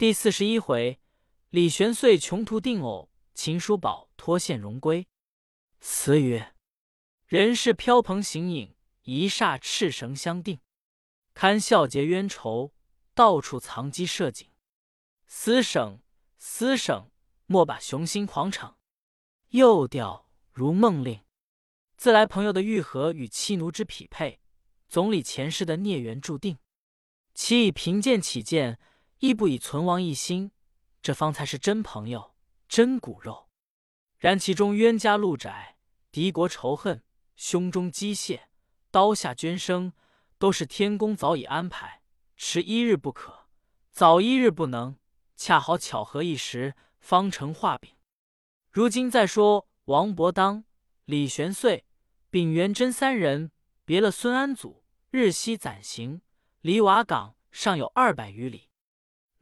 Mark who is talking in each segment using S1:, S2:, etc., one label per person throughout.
S1: 第四十一回，李玄遂穷途定偶，秦叔宝脱线荣归。词曰：人世飘蓬形影，一霎赤绳相定。堪笑结冤仇，到处藏机设警。思省思省，莫把雄心狂逞。又调如梦令，自来朋友的愈合与妻奴之匹配，总理前世的孽缘注定。其以贫贱起见。亦不以存亡一心，这方才是真朋友、真骨肉。然其中冤家路窄、敌国仇恨、胸中机械、刀下捐生，都是天公早已安排，迟一日不可，早一日不能，恰好巧合一时，方成画饼。如今再说王伯当、李玄岁、丙元贞三人别了孙安祖，日夕暂行，离瓦岗尚有二百余里。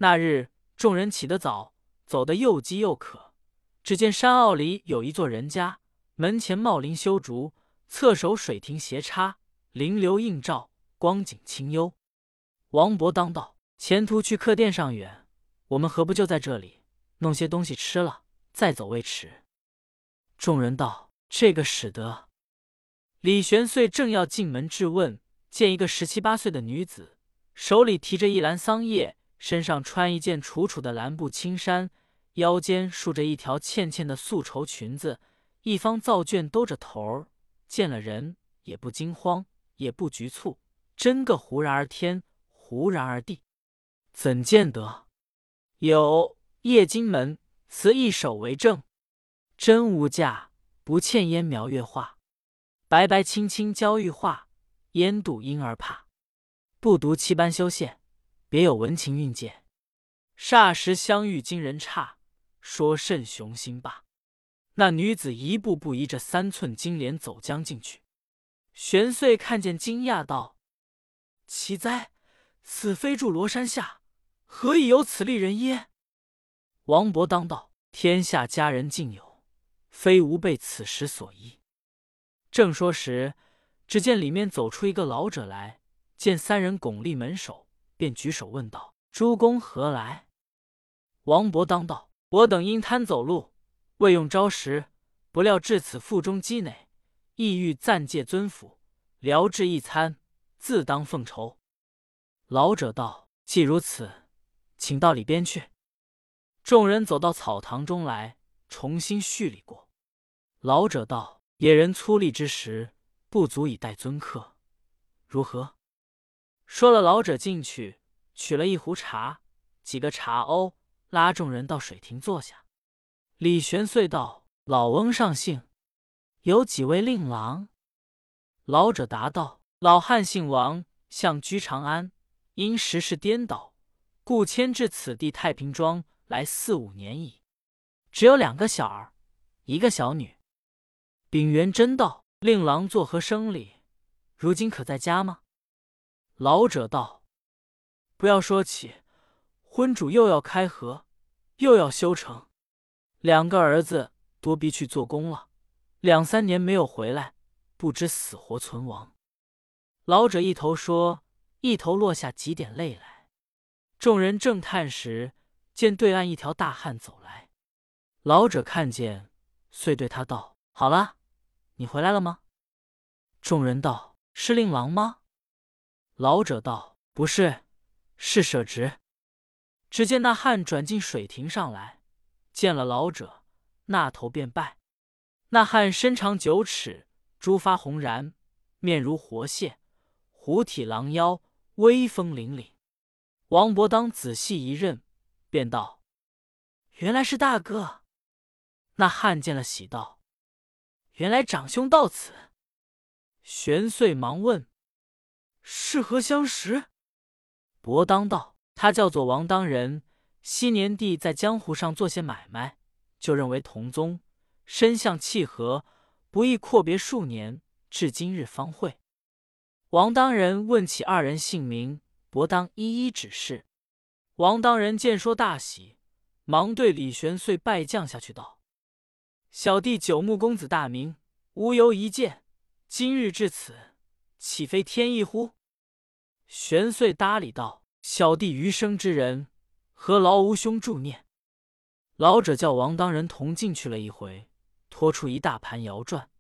S1: 那日，众人起得早，走得又饥又渴。只见山坳里有一座人家，门前茂林修竹，侧手水亭斜插，灵流映照，光景清幽。王伯当道：“前途去客店尚远，我们何不就在这里弄些东西吃了，再走未迟？”众人道：“这个使得。”李玄遂正要进门质问，见一个十七八岁的女子，手里提着一篮桑叶。身上穿一件楚楚的蓝布青衫，腰间束着一条纤纤的素绸裙子，一方皂绢兜着头儿，见了人也不惊慌，也不局促，真个忽然而天，忽然而地。怎见得？有叶金门词一首为证：真无价，不欠烟描月画，白白青青娇玉画，烟妒婴儿怕，不读七班修宪。别有文情韵界，霎时相遇惊人差，说甚雄心罢。那女子一步步移着三寸金莲走将进去。玄穗看见，惊讶道：“奇哉！此非住罗山下，何以有此丽人耶？”王伯当道：“天下佳人尽有，非吾辈此时所依。”正说时，只见里面走出一个老者来，见三人拱立门首。便举手问道：“诸公何来？”王伯当道：“我等因贪走路，未用招食，不料至此腹中饥馁，意欲暂借尊府，聊至一餐，自当奉酬。”老者道：“既如此，请到里边去。”众人走到草堂中来，重新叙礼过。老者道：“野人粗粝之时，不足以待尊客，如何？”说了，老者进去取了一壶茶，几个茶瓯，拉众人到水亭坐下。李玄遂道：“老翁上姓，有几位令郎？”老者答道：“老汉姓王，向居长安，因时事颠倒，故迁至此地太平庄来四五年矣。只有两个小儿，一个小女。”丙元真道：“令郎作何生理？如今可在家吗？”老者道：“不要说起，婚主又要开河，又要修城，两个儿子多逼去做工了，两三年没有回来，不知死活存亡。”老者一头说，一头落下几点泪来。众人正叹时，见对岸一条大汉走来，老者看见，遂对他道：“好了，你回来了吗？”众人道：“是令郎吗？”老者道：“不是，是舍侄。”只见那汉转进水亭上来，见了老者，那头便拜。那汉身长九尺，珠发红髯，面如活蟹，虎体狼腰，威风凛凛。王伯当仔细一认，便道：“原来是大哥。”那汉见了，喜道：“原来长兄到此。”玄岁忙问。是何相识？伯当道：“他叫做王当人，昔年弟在江湖上做些买卖，就认为同宗，身相契合，不易阔别数年，至今日方会。”王当人问起二人姓名，伯当一一指示。王当人见说大喜，忙对李玄遂拜将下去道：“小弟九牧公子大名，无由一见，今日至此，岂非天意乎？”玄岁搭理道：“小弟余生之人，何劳吾兄助念？老者叫王当人同进去了一回，拖出一大盘摇转。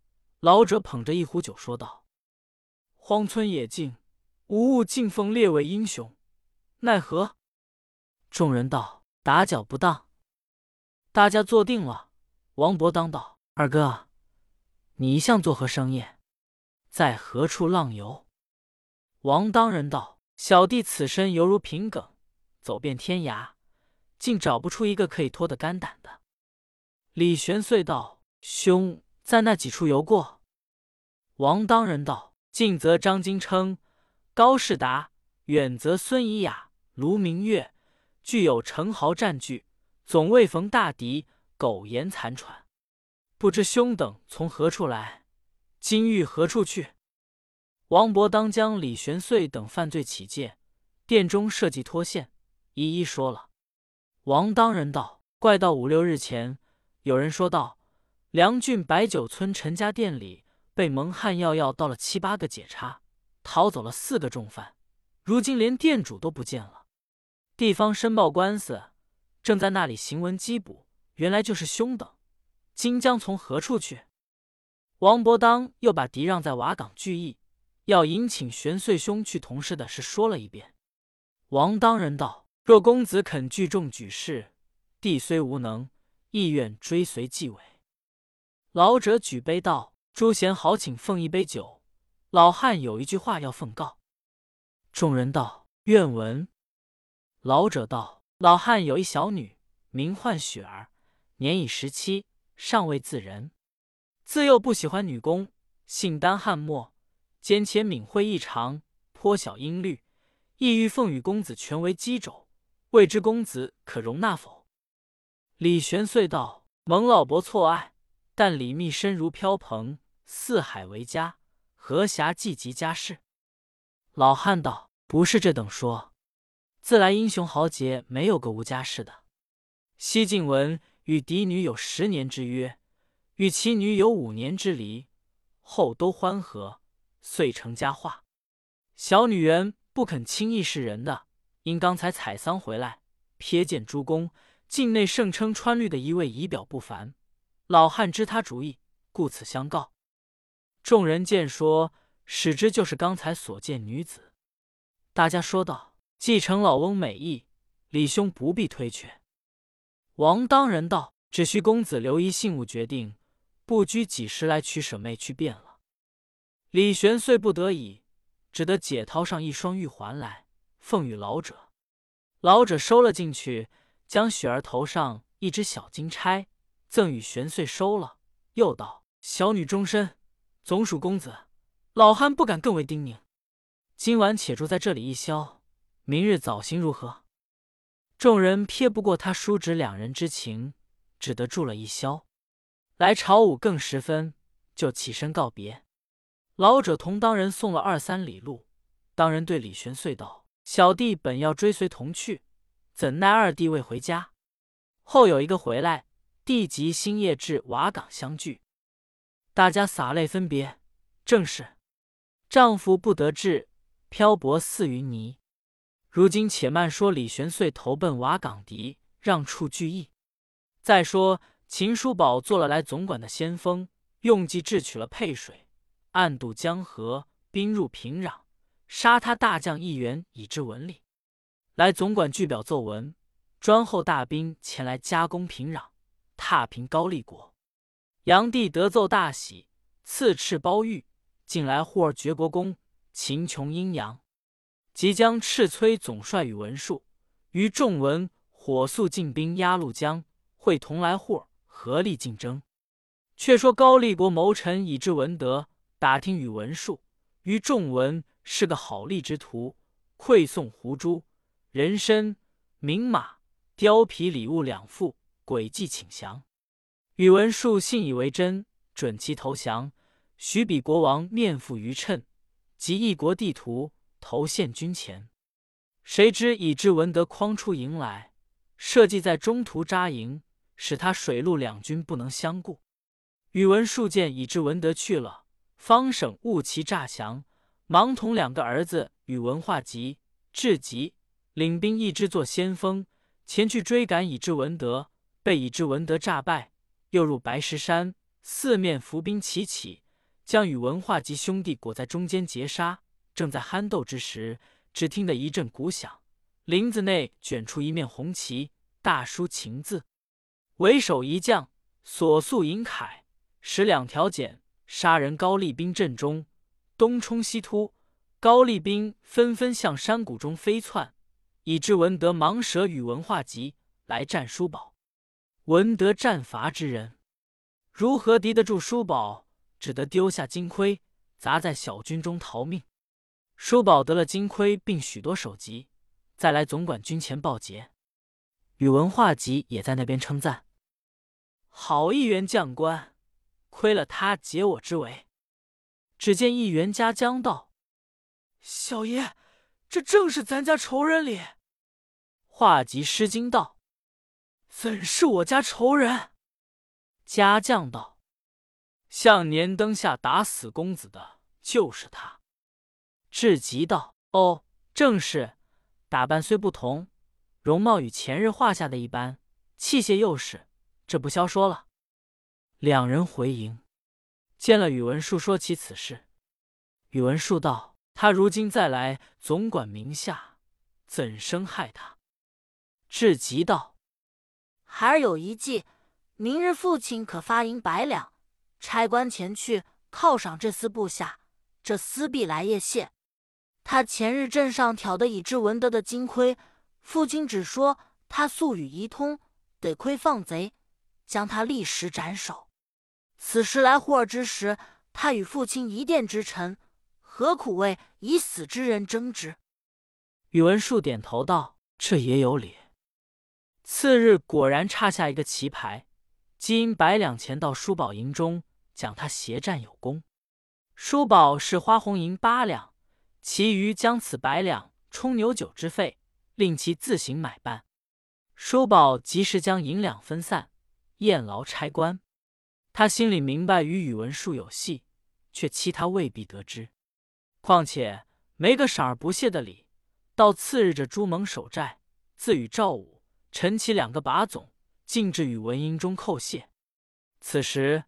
S1: 老者捧着一壶酒，说道：“荒村野径，无物敬奉列位英雄，奈何？”众人道：“打搅不当。”大家坐定了。王伯当道：“二哥，你一向做何生业？在何处浪游？”王当人道：“小弟此身犹如平梗，走遍天涯。”竟找不出一个可以脱得肝胆的。李玄遂道：“兄在那几处游过？”王当人道：“近则张金称、高士达，远则孙怡雅、卢明月，俱有成豪占据，总未逢大敌，苟延残喘。不知兄等从何处来？今欲何处去？”王伯当将李玄遂等犯罪起见，殿中设计脱线，一一说了。王当人道：“怪到五六日前，有人说道，梁郡白酒村陈家店里被蒙汉药药到了七八个解差，逃走了四个重犯，如今连店主都不见了。地方申报官司，正在那里行文缉捕，原来就是兄等。今将从何处去？”王伯当又把敌让在瓦岗聚义，要迎请玄岁兄去同事的事说了一遍。王当人道。若公子肯聚众举事，弟虽无能，亦愿追随继位。老者举杯道：“诸贤好，请奉一杯酒。老汉有一句话要奉告。”众人道：“愿闻。”老者道：“老汉有一小女，名唤雪儿，年已十七，尚未自人。自幼不喜欢女工，性单悍默，兼且敏慧异常，颇晓音律，意欲奉与公子权为基肘。”未知公子可容纳否？李玄遂道：“蒙老伯错爱，但李密身如飘蓬，四海为家，何暇计及家事？”老汉道：“不是这等说，自来英雄豪杰没有个无家室的。西晋文与嫡女有十年之约，与其女有五年之离，后都欢和，遂成佳话。小女人不肯轻易示人的。”因刚才采桑回来，瞥见诸公境内盛称川绿的一位仪表不凡，老汉知他主意，故此相告。众人见说，使之就是刚才所见女子。大家说道：“继承老翁美意，李兄不必推却。”王当人道：“只需公子留一信物决定，不拘几时来取舍妹去便了。”李玄遂不得已，只得解掏上一双玉环来。奉与老者，老者收了进去，将雪儿头上一只小金钗赠与玄岁收了，又道：“小女终身，总属公子，老汉不敢更为叮咛。今晚且住在这里一宵，明日早行如何？”众人撇不过他叔侄两人之情，只得住了一宵。来朝午更时分，就起身告别。老者同当人送了二三里路，当人对李玄遂道。小弟本要追随同去，怎奈二弟未回家。后有一个回来，弟即星夜至瓦岗相聚，大家洒泪分别。正是丈夫不得志，漂泊似云泥。如今且慢说，李玄遂投奔瓦岗敌，让处聚义。再说秦叔宝做了来总管的先锋，用计智取了沛水，暗渡江河，兵入平壤。杀他大将一员，以至文理。来总管据表奏文，专候大兵前来加攻平壤，踏平高丽国。炀帝得奏大喜，赐敕褒谕，近来护儿绝国公，秦琼阴阳，即将敕催总帅宇文述于仲文火速进兵鸭绿江，会同来护合力竞争。却说高丽国谋臣以至文德打听宇文述于仲文。是个好吏之徒，馈送胡珠、人参、名马、貂皮礼物两副，诡计请降。宇文述信以为真，准其投降。许比国王面附于称，及一国地图，投献军前。谁知已知文德诓出营来，设计在中途扎营，使他水陆两军不能相顾。宇文述见已知文德去了，方省误其诈降。忙同两个儿子与文化集、智吉领兵一支做先锋，前去追赶以之文德，被以之文德诈败，又入白石山，四面伏兵齐起，将宇文化及兄弟裹在中间截杀。正在酣斗之时，只听得一阵鼓响，林子内卷出一面红旗，大书“秦”字。为首一将，所素银铠，使两条锏，杀人高丽兵阵中，东冲西突，高丽兵纷纷向山谷中飞窜。以致文德忙舍与文化集来战叔宝。文德战伐之人，如何敌得住叔宝？只得丢下金盔，砸在小军中逃命。叔宝得了金盔，并许多首级，再来总管军前报捷。宇文化及也在那边称赞：“好一员将官，亏了他解我之围。”只见一员家将道：“小爷，这正是咱家仇人哩。”化及失惊道：“怎是我家仇人？”家将道：“向年灯下打死公子的，就是他。”至极道：“哦，正是。打扮虽不同，容貌与前日画下的一般，器械又是，这不消说了。”两人回营，见了宇文述，说起此事。宇文述道：“他如今再来总管名下，怎生害他？”至极道：“
S2: 孩儿有一计，明日父亲可发银百两，差官前去犒赏这厮部下，这厮必来夜谢。他前日镇上挑的以智文德的金盔，父亲只说他素与仪通，得亏放贼，将他立时斩首。此时来护儿之时，他与父亲一殿之臣，何苦为已死之人争执？”
S1: 宇文述点头道：“这也有理。”次日果然差下一个旗牌，金百两钱到叔宝营中，讲他协战有功。叔宝是花红银八两，其余将此百两充牛酒之费，令其自行买办。叔宝及时将银两分散，验劳差官。他心里明白与宇文述有隙，却欺他未必得知。况且没个赏而不谢的礼。到次日，这朱蒙守寨，自与赵武。陈其两个把总，径至宇文营中叩谢。此时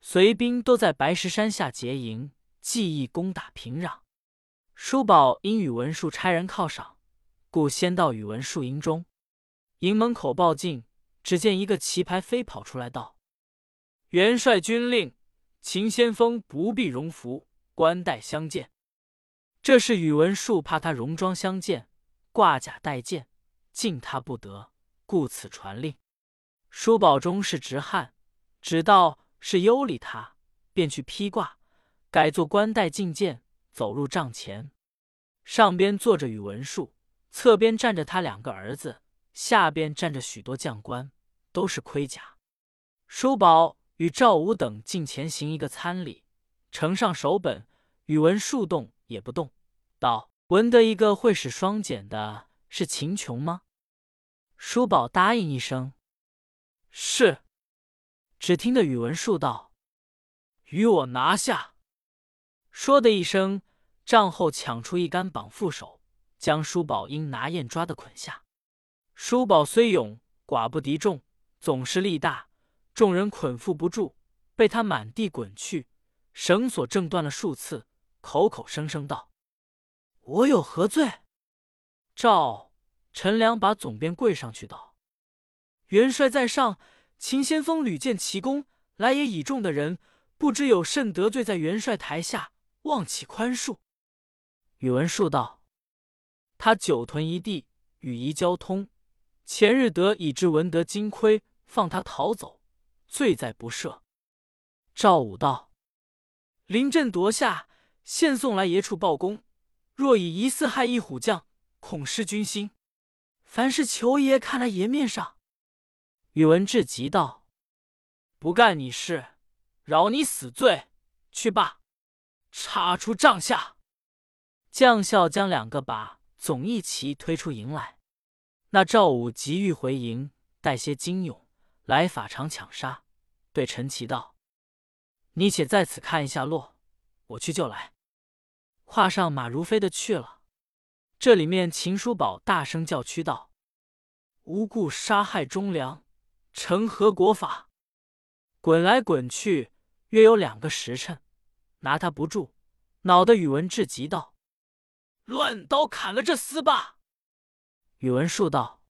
S1: 随兵都在白石山下结营，计议攻打平壤。叔宝因宇文述差人犒赏，故先到宇文述营中。营门口报进，只见一个旗牌飞跑出来，道：“元帅军令，秦先锋不必荣服，冠带相见。”这是宇文述怕他戎装相见，挂甲带剑，敬他不得。故此传令，叔宝中是直汉，只道是优礼他，便去披挂，改做冠带进见，走入帐前。上边坐着宇文述，侧边站着他两个儿子，下边站着许多将官，都是盔甲。叔宝与赵武等进前行一个参礼，呈上手本。宇文述动也不动，道：“闻得一个会使双锏的，是秦琼吗？”叔宝答应一声：“是。”只听得宇文述道：“与我拿下！”说的一声，帐后抢出一杆绑缚手，将叔宝因拿雁抓的捆下。叔宝虽勇，寡不敌众，总是力大，众人捆缚不住，被他满地滚去，绳索挣断了数次，口口声声道：“我有何罪？”赵。陈良把总编跪上去道：“元帅在上，秦先锋屡建奇功，来也倚重的人，不知有甚得罪在元帅台下，望其宽恕。”宇文述道：“他久屯一地，与夷交通，前日得以知文德金盔，放他逃走，罪在不赦。”赵武道：“临阵夺下，现送来爷处报功。若以疑似害一虎将，恐失军心。”凡事求爷看在爷面上。宇文志急道：“不干你事，饶你死罪，去罢。”插出帐下，将校将两个把总一齐推出营来。那赵武急欲回营，带些金勇来法场抢杀，对陈奇道：“你且在此看一下落，我去就来。”跨上马如飞的去了。这里面秦叔宝大声叫屈道：“无故杀害忠良，成何国法？滚来滚去，约有两个时辰，拿他不住，恼得宇文智急道：“乱刀砍了这厮吧！”宇文述道：“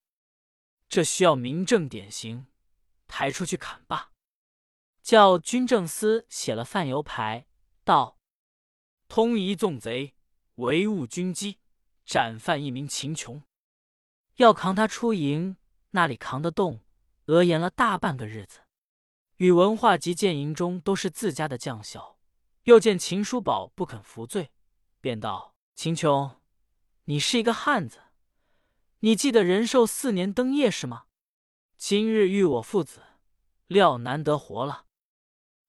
S1: 这需要明正典刑，抬出去砍吧。”叫军政司写了犯由牌，道：“通一纵贼，违误军机，斩犯一名秦琼。”要扛他出营，那里扛得动？额言了大半个日子。宇文化及见营中都是自家的将校，又见秦叔宝不肯服罪，便道：“秦琼，你是一个汉子，你记得仁寿四年登夜是吗？今日遇我父子，料难得活了。”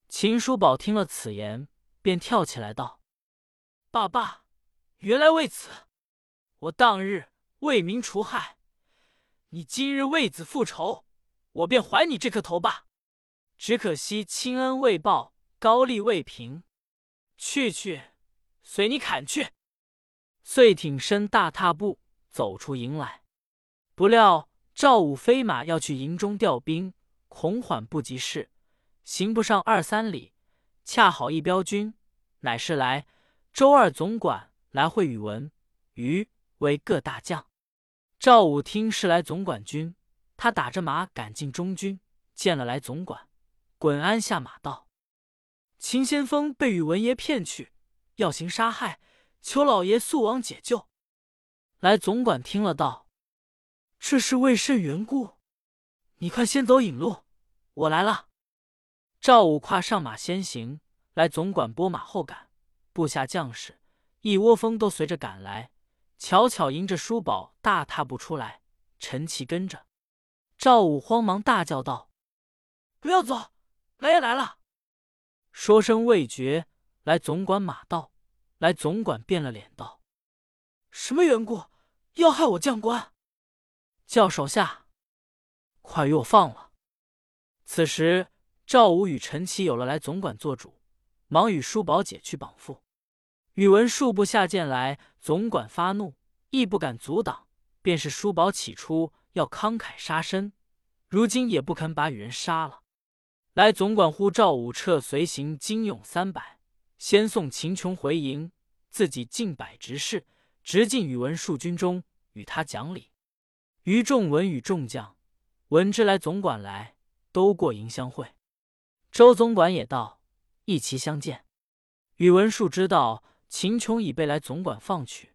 S1: 秦叔宝听了此言，便跳起来道：“爸爸，原来为此，我当日为民除害。”你今日为子复仇，我便还你这颗头吧。只可惜亲恩未报，高丽未平。去去，随你砍去。遂挺身大踏步走出营来。不料赵武飞马要去营中调兵，恐缓不及事，行不上二三里，恰好一镖军，乃是来周二总管来会宇文、于为各大将。赵武听是来总管军，他打着马赶进中军，见了来总管，滚鞍下马道：“秦先锋被宇文爷骗去，要行杀害，求老爷速往解救。”来总管听了道：“这是为甚缘故？你快先走引路，我来了。”赵武跨上马先行，来总管拨马后赶，部下将士一窝蜂都随着赶来。巧巧迎着书宝大踏步出来，陈奇跟着。赵武慌忙大叫道：“不要走，来也来了！”说声未绝，来总管马到，来总管变了脸道：“什么缘故要害我将官？叫手下快与我放了！”此时赵武与陈奇有了来总管做主，忙与叔宝姐去绑缚。宇文述部下见来，总管发怒，亦不敢阻挡。便是叔宝起初要慷慨杀身，如今也不肯把羽人杀了。来总管呼赵武撤随行金勇三百，先送秦琼回营，自己进百执事，直进宇文述军中与他讲理。于仲文与众将闻之来总管来，都过营相会。周总管也到，一齐相见。宇文述知道。秦琼已被来总管放去，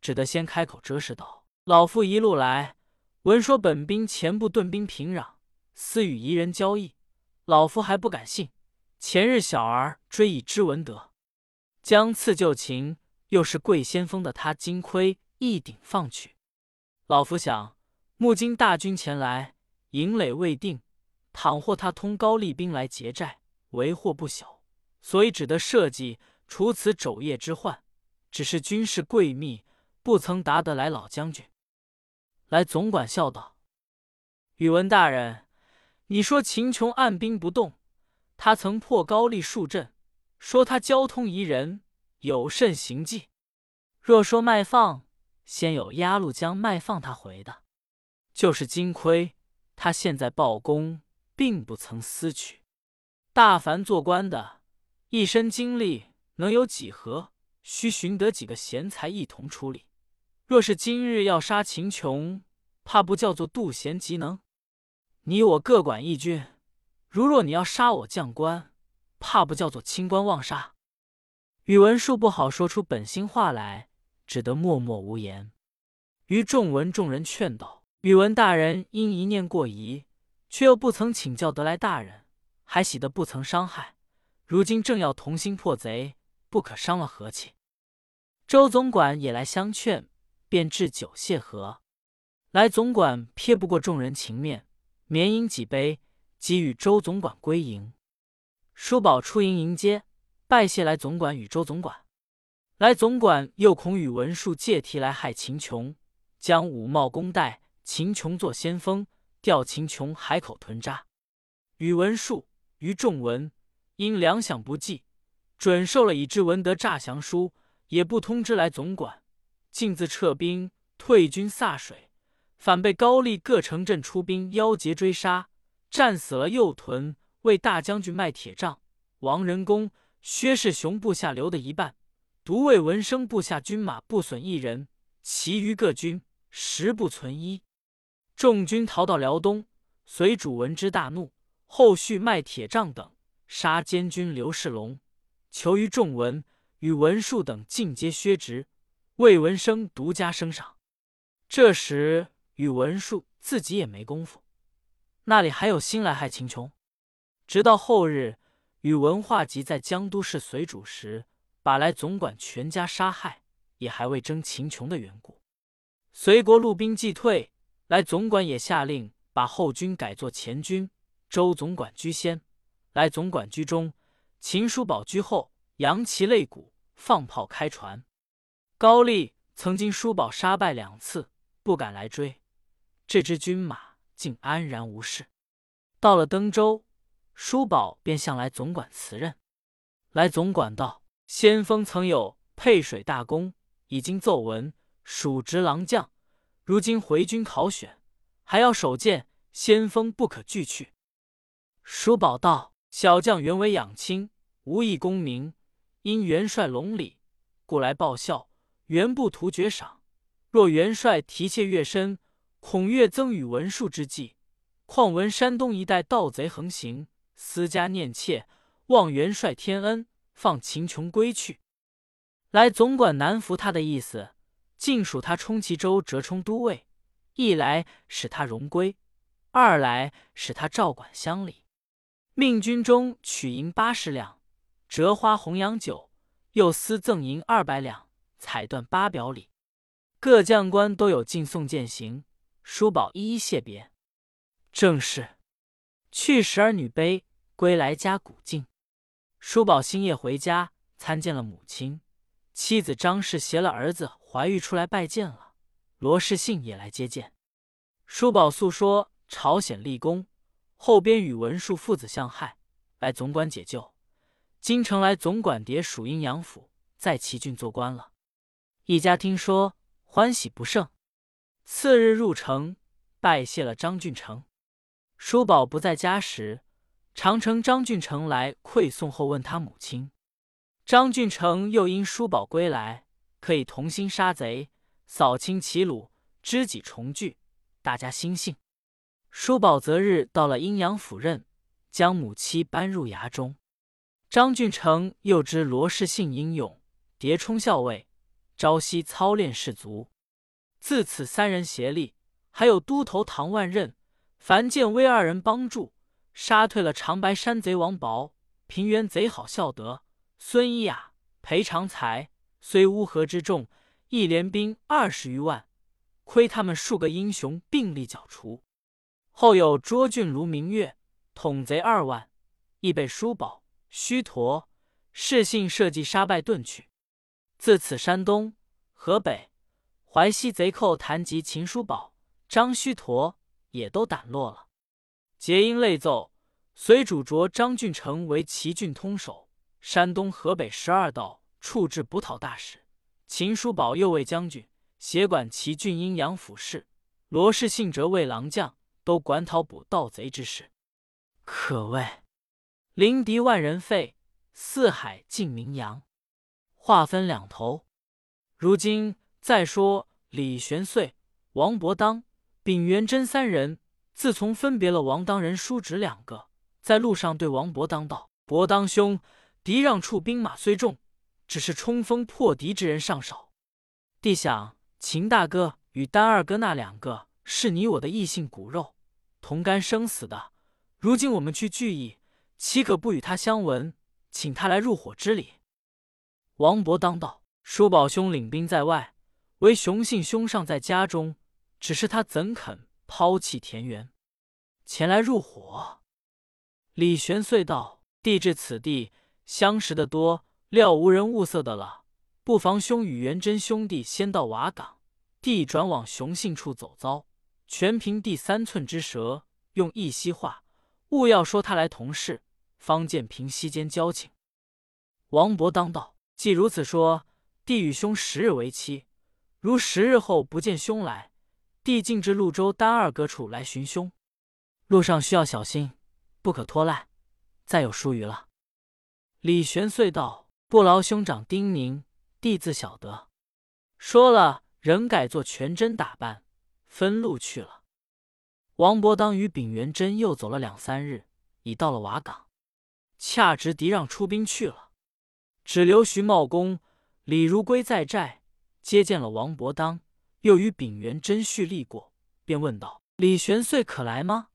S1: 只得先开口遮事道：“老夫一路来，闻说本兵前部顿兵平壤，私与夷人交易，老夫还不敢信。前日小儿追已知闻得，将赐旧情，又是贵先锋的他金盔一顶放去。老夫想，木金大军前来，营垒未定，倘或他通高丽兵来劫寨，为祸不小，所以只得设计。”除此昼夜之患，只是军事贵密，不曾达得来老将军。来总管笑道：“宇文大人，你说秦琼按兵不动，他曾破高丽数阵，说他交通宜人，有甚行迹？若说卖放，先有鸭绿江卖放他回的，就是金盔，他现在报功，并不曾私取。大凡做官的，一身精力。”能有几何？须寻得几个贤才一同处理。若是今日要杀秦琼，怕不叫做妒贤嫉能？你我各管一军。如若你要杀我将官，怕不叫做清官妄杀？宇文述不好说出本心话来，只得默默无言。于众文众人劝道：“宇文大人因一念过疑，却又不曾请教得来大人，还喜得不曾伤害。如今正要同心破贼。”不可伤了和气。周总管也来相劝，便置酒谢和。来总管撇不过众人情面，免饮几杯，即与周总管归营。叔宝出营迎接，拜谢来总管与周总管。来总管又恐宇文述借题来害秦琼，将武茂公代秦琼做先锋，调秦琼海口屯扎。宇文述于仲文因粮饷不济。准受了已知文德诈降书，也不通知来总管，径自撤兵退军柞水。反被高丽各城镇出兵邀劫追杀，战死了右屯为大将军卖铁杖、王仁公、薛世雄部下留的一半，独为文生部下军马不损一人，其余各军十不存一。众军逃到辽东，随主闻之大怒，后续卖铁杖等杀监军刘世龙，求于众文与文术等尽皆削职，魏文生独家升赏。这时。宇文述自己也没功夫，那里还有心来害秦琼？直到后日，宇文化及在江都市随主时，把来总管全家杀害，也还未争秦琼的缘故。隋国陆兵既退，来总管也下令把后军改作前军。周总管居先，来总管居中，秦叔宝居后，扬旗擂鼓，放炮开船。高丽曾经叔宝杀败两次，不敢来追。这支军马竟安然无事。到了登州，叔宝便向来总管辞任。来总管道：“先锋曾有配水大功，已经奏闻，蜀直郎将。如今回军考选，还要守剑，先锋不可拒去。”叔宝道：“小将原为养亲，无意功名，因元帅隆礼，故来报效。原不图爵赏，若元帅提挈越深。”恐越增与文术之计，况闻山东一带盗贼横行，私家念妾，望元帅天恩，放秦琼归去。来总管难服他的意思，尽属他充其州折冲都尉，一来使他荣归，二来使他照管乡里，命军中取银八十两，折花红洋酒，又私赠银二百两，彩缎八表里。各将官都有进送饯行。叔宝一一谢别，正是去时儿女悲，归来家鼓劲。叔宝星夜回家，参见了母亲，妻子张氏携了儿子怀玉出来拜见了。罗世信也来接见。叔宝诉说朝鲜立功，后边与文术父子相害，来总管解救。京城来总管迭属阴阳府，在齐郡做官了。一家听说，欢喜不胜。次日入城拜谢了张俊成。叔宝不在家时，常乘张俊成来馈送后问他母亲。张俊成又因叔宝归来，可以同心杀贼，扫清齐鲁，知己重聚，大家心幸。叔宝择日到了阴阳府任，将母妻搬入衙中。张俊成又知罗氏信英勇，迭充校尉，朝夕操练士卒。自此三人协力，还有都头唐万仞、樊建威二人帮助，杀退了长白山贼王宝、平原贼好孝德、孙一雅、裴长才，虽乌合之众，一连兵二十余万，亏他们数个英雄并力剿除。后有卓俊卢明月统贼二万，亦被叔宝、虚陀、世信设计杀败遁去。自此山东、河北。淮西贼寇谈及秦叔宝、张须陀，也都胆落了。皆因累奏，随主卓张俊成为齐郡通守，山东、河北十二道处置捕讨大使。秦叔宝右卫将军，协管齐郡阴阳府事。罗氏信哲卫郎将，都管讨捕盗贼之事。可谓临敌万人废，四海尽名扬。话分两头，如今。再说李玄岁、王伯当、丙元贞三人，自从分别了王当人叔侄两个，在路上对王伯当道：“伯当兄，敌让处兵马虽众，只是冲锋破敌之人尚少。弟想秦大哥与丹二哥那两个是你我的异姓骨肉，同甘生死的。如今我们去聚义，岂可不与他相闻，请他来入伙之礼？”王伯当道：“叔宝兄领兵在外。”唯雄信兄尚在家中，只是他怎肯抛弃田园，前来入伙？李玄遂道：“弟至此地，相识的多，料无人物色的了。不妨兄与元贞兄弟先到瓦岗，弟转往雄信处走遭，全凭第三寸之舌，用一息话，勿要说他来同事，方见平息间交情。”王伯当道：“既如此说，弟与兄十日为期。”如十日后不见兄来，弟径至潞州丹二阁处来寻兄，路上需要小心，不可拖赖，再有疏虞了。”李玄遂道：“不劳兄长叮咛，弟自晓得。”说了，仍改做全真打扮，分路去了。王伯当与丙元贞又走了两三日，已到了瓦岗，恰值敌让出兵去了，只留徐茂公、李如归在寨，接见了王伯当，又与丙元贞叙历过，便问道：“李玄遂可来吗？”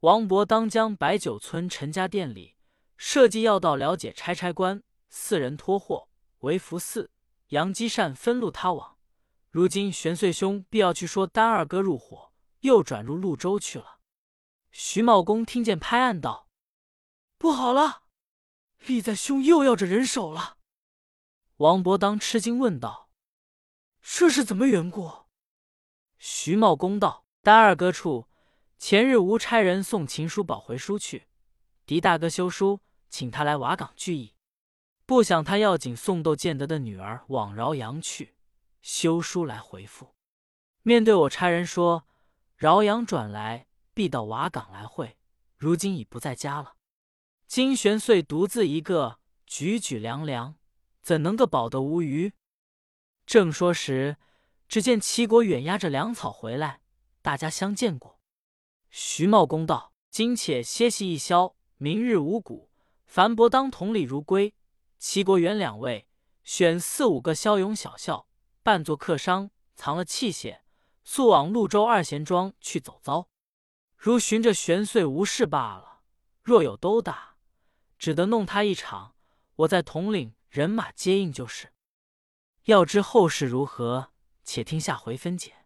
S1: 王伯当将白酒村陈家店里设计要道了解差差官四人托货，为福寺杨基善分路他往。如今玄遂兄必要去说丹二哥入伙。又转入潞州去了。徐茂公听见，拍案道：“不好了！立在兄又要着人手了。”王伯当吃惊问道：“这是怎么缘故？”徐茂公道：“丹二哥处前日无差人送秦叔宝回书去，狄大哥修书，请他来瓦岗聚义。不想他要紧送窦建德的女儿往饶阳去，修书来回复。面对我差人说。”饶阳转来，必到瓦岗来会。如今已不在家了。金玄遂独自一个，举举凉凉，怎能个保得无虞？正说时，只见齐国远押着粮草回来，大家相见过。徐茂公道：“今且歇息一宵，明日五谷，樊伯当同李如归、齐国元两位，选四五个骁勇小校，扮作客商，藏了器械。”速往潞州二贤庄去走遭，如寻着玄遂无事罢了；若有兜打，只得弄他一场，我在统领人马接应就是。要知后事如何，且听下回分解。